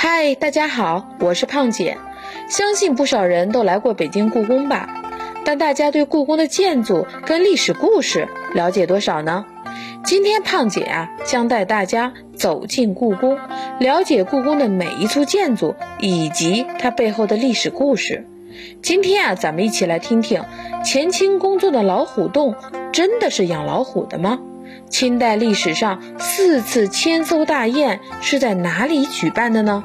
嗨，大家好，我是胖姐。相信不少人都来过北京故宫吧？但大家对故宫的建筑跟历史故事了解多少呢？今天胖姐啊，将带大家走进故宫，了解故宫的每一处建筑以及它背后的历史故事。今天啊，咱们一起来听听乾清宫中的老虎洞，真的是养老虎的吗？清代历史上四次千艘大宴是在哪里举办的呢？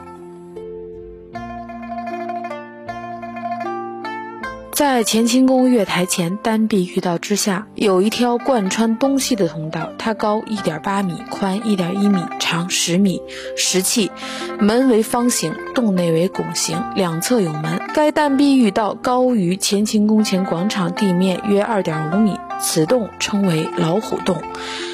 在乾清宫月台前单壁御道之下，有一条贯穿东西的通道，它高一点八米，宽一点一米，长十米，石砌，门为方形，洞内为拱形，两侧有门。该单壁御道高于乾清宫前广场地面约二点五米。此洞称为老虎洞。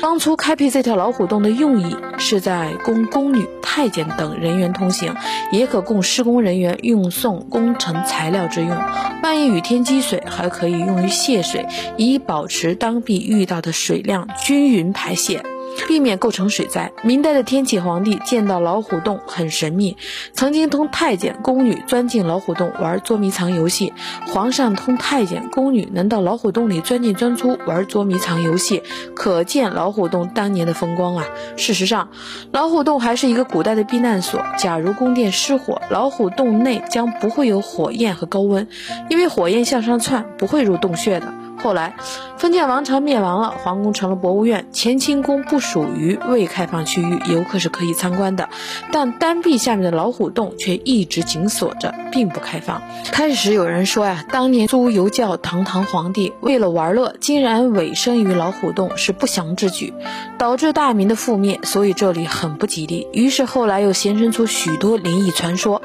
当初开辟这条老虎洞的用意，是在供宫女、太监等人员通行，也可供施工人员运送工程材料之用。半夜雨天积水，还可以用于泄水，以保持当地遇到的水量均匀排泄。避免构成水灾。明代的天启皇帝见到老虎洞很神秘，曾经同太监、宫女钻进老虎洞玩捉迷藏游戏。皇上同太监、宫女能到老虎洞里钻进钻出玩捉迷藏游戏，可见老虎洞当年的风光啊！事实上，老虎洞还是一个古代的避难所。假如宫殿失火，老虎洞内将不会有火焰和高温，因为火焰向上窜，不会入洞穴的。后来，封建王朝灭亡了，皇宫成了博物院。乾清宫不属于未开放区域，游客是可以参观的。但单壁下面的老虎洞却一直紧锁着，并不开放。开始有人说呀，当年朱由校堂堂皇帝为了玩乐，竟然委身于老虎洞，是不祥之举，导致大明的覆灭，所以这里很不吉利。于是后来又形成出许多灵异传说，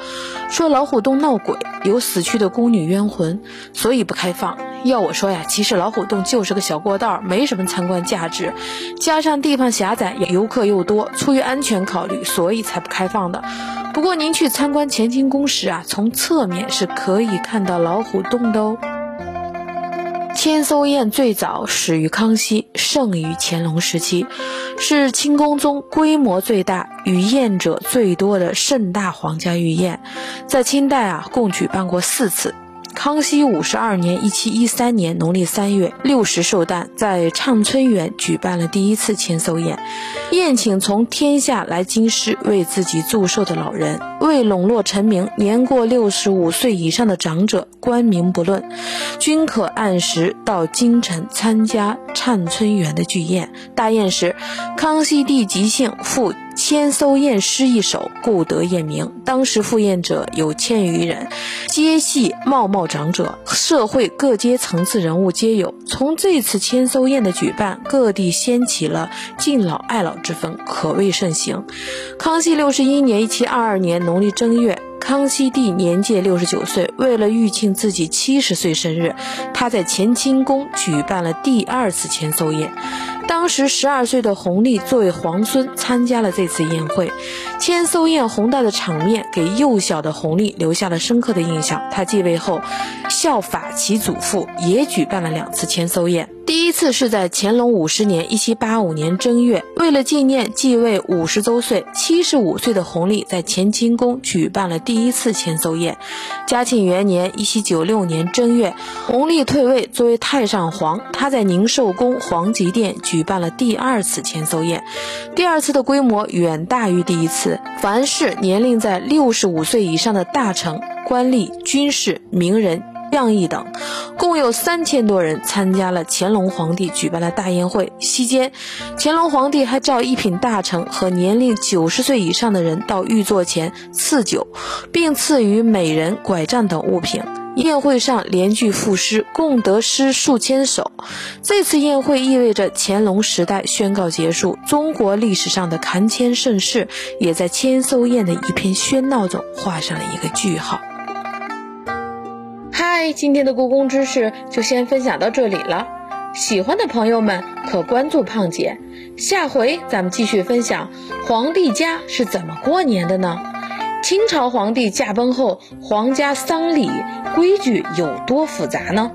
说老虎洞闹鬼，有死去的宫女冤魂，所以不开放。要我说呀，其实老虎洞就是个小过道，没什么参观价值。加上地方狭窄，游客又多，出于安全考虑，所以才不开放的。不过您去参观乾清宫时啊，从侧面是可以看到老虎洞的哦。千叟宴最早始于康熙，盛于乾隆时期，是清宫中规模最大、与宴者最多的盛大皇家御宴。在清代啊，共举办过四次。康熙五十二年（一七一三年）农历三月六十寿诞，在畅春园举办了第一次千叟宴，宴请从天下来京师为自己祝寿的老人。为笼络臣民，年过六十五岁以上的长者，官名不论，均可按时到京城参加畅春园的聚宴。大宴时，康熙帝即兴赋千叟宴诗一首，故得宴名。当时赴宴者有千余人，皆系茂茂长者，社会各阶层次人物皆有。从这次千叟宴的举办，各地掀起了敬老爱老之风，可谓盛行。康熙六十一年（一七二二年）农历正月。康熙帝年届六十九岁，为了预庆自己七十岁生日，他在乾清宫举办了第二次千叟宴。当时十二岁的弘历作为皇孙参加了这次宴会。千叟宴宏大的场面给幼小的弘历留下了深刻的印象。他继位后，效法其祖父，也举办了两次千叟宴。第一次是在乾隆五十年（一七八五年）正月，为了纪念继位五十周岁，七十五岁的弘历在乾清宫举办了第一次千叟宴。嘉庆元年（一七九六年）正月，弘历退位，作为太上皇，他在宁寿宫皇极殿举办了第二次千叟宴。第二次的规模远大于第一次，凡是年龄在六十五岁以上的大臣、官吏、军事、名人。将役等，共有三千多人参加了乾隆皇帝举办的大宴会。期间，乾隆皇帝还召一品大臣和年龄九十岁以上的人到御座前赐酒，并赐予美人拐杖等物品。宴会上连句赋诗，共得诗数千首。这次宴会意味着乾隆时代宣告结束，中国历史上的坎乾盛世也在千叟宴的一片喧闹中画上了一个句号。嗨，今天的故宫知识就先分享到这里了。喜欢的朋友们可关注胖姐，下回咱们继续分享皇帝家是怎么过年的呢？清朝皇帝驾崩后，皇家丧礼规矩有多复杂呢？